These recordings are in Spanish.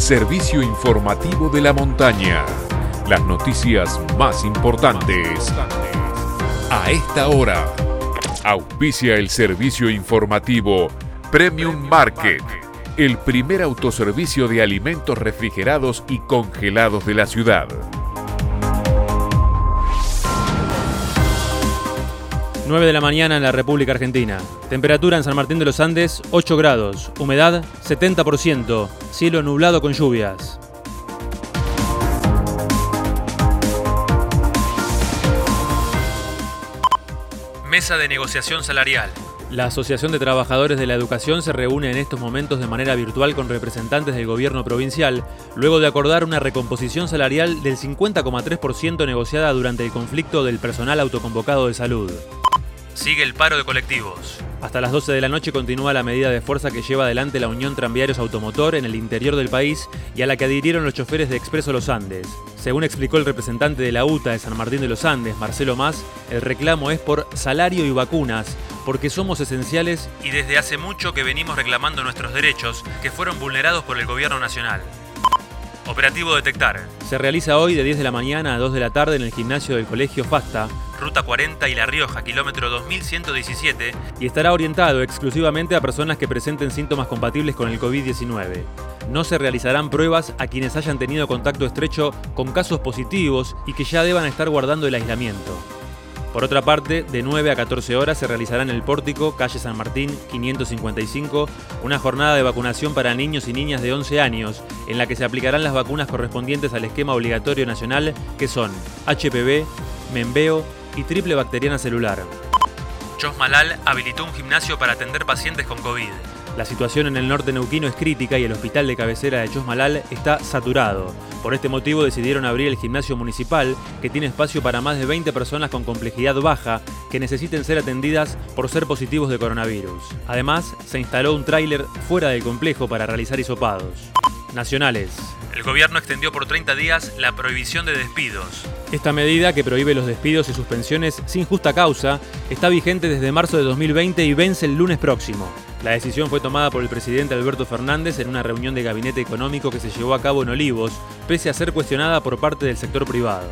servicio informativo de la montaña. Las noticias más importantes. A esta hora, auspicia el servicio informativo Premium Market, el primer autoservicio de alimentos refrigerados y congelados de la ciudad. 9 de la mañana en la República Argentina. Temperatura en San Martín de los Andes 8 grados. Humedad 70%. Cielo nublado con lluvias. Mesa de negociación salarial. La Asociación de Trabajadores de la Educación se reúne en estos momentos de manera virtual con representantes del gobierno provincial, luego de acordar una recomposición salarial del 50,3% negociada durante el conflicto del personal autoconvocado de salud. Sigue el paro de colectivos. Hasta las 12 de la noche continúa la medida de fuerza que lleva adelante la Unión Tranviarios Automotor en el interior del país y a la que adhirieron los choferes de Expreso Los Andes. Según explicó el representante de la UTA de San Martín de los Andes, Marcelo Más, el reclamo es por salario y vacunas, porque somos esenciales y desde hace mucho que venimos reclamando nuestros derechos que fueron vulnerados por el gobierno nacional. Operativo Detectar. Se realiza hoy de 10 de la mañana a 2 de la tarde en el gimnasio del Colegio Fasta, Ruta 40 y La Rioja, kilómetro 2117, y estará orientado exclusivamente a personas que presenten síntomas compatibles con el COVID-19. No se realizarán pruebas a quienes hayan tenido contacto estrecho con casos positivos y que ya deban estar guardando el aislamiento. Por otra parte, de 9 a 14 horas se realizará en el Pórtico, calle San Martín 555, una jornada de vacunación para niños y niñas de 11 años, en la que se aplicarán las vacunas correspondientes al esquema obligatorio nacional, que son HPV, Membeo y triple bacteriana celular. Chosmalal habilitó un gimnasio para atender pacientes con COVID. La situación en el norte neuquino es crítica y el hospital de cabecera de Chosmalal está saturado. Por este motivo decidieron abrir el gimnasio municipal, que tiene espacio para más de 20 personas con complejidad baja que necesiten ser atendidas por ser positivos de coronavirus. Además, se instaló un tráiler fuera del complejo para realizar hisopados. Nacionales. El gobierno extendió por 30 días la prohibición de despidos. Esta medida, que prohíbe los despidos y suspensiones sin justa causa, está vigente desde marzo de 2020 y vence el lunes próximo. La decisión fue tomada por el presidente Alberto Fernández en una reunión de gabinete económico que se llevó a cabo en Olivos, pese a ser cuestionada por parte del sector privado.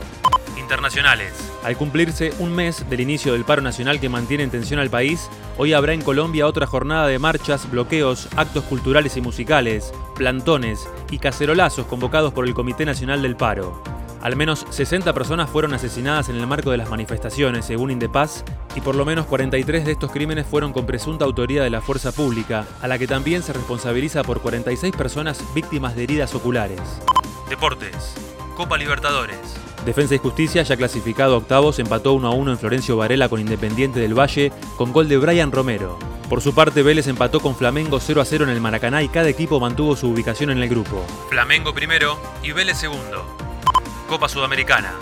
Internacionales. Al cumplirse un mes del inicio del paro nacional que mantiene en tensión al país, hoy habrá en Colombia otra jornada de marchas, bloqueos, actos culturales y musicales, plantones y cacerolazos convocados por el Comité Nacional del Paro. Al menos 60 personas fueron asesinadas en el marco de las manifestaciones, según Indepaz, y por lo menos 43 de estos crímenes fueron con presunta autoría de la fuerza pública, a la que también se responsabiliza por 46 personas víctimas de heridas oculares. Deportes. Copa Libertadores. Defensa y Justicia, ya clasificado a octavos, empató 1 a 1 en Florencio Varela con Independiente del Valle con gol de Brian Romero. Por su parte, Vélez empató con Flamengo 0 a 0 en el Maracaná y cada equipo mantuvo su ubicación en el grupo. Flamengo primero y Vélez segundo. Copa Sudamericana.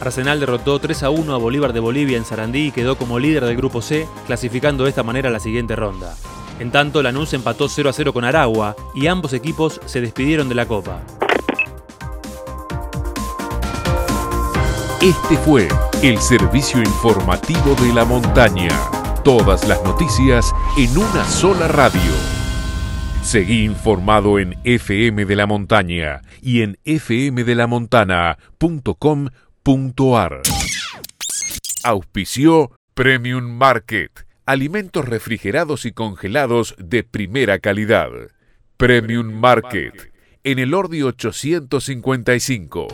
Arsenal derrotó 3 a 1 a Bolívar de Bolivia en Sarandí y quedó como líder del grupo C, clasificando de esta manera la siguiente ronda. En tanto, Lanús empató 0 a 0 con Aragua y ambos equipos se despidieron de la Copa. Este fue el servicio informativo de la montaña. Todas las noticias en una sola radio. Seguí informado en FM de la Montaña y en fmdelamontana.com.ar. Auspició Premium Market. Alimentos refrigerados y congelados de primera calidad. Premium Market. En el Ordi 855.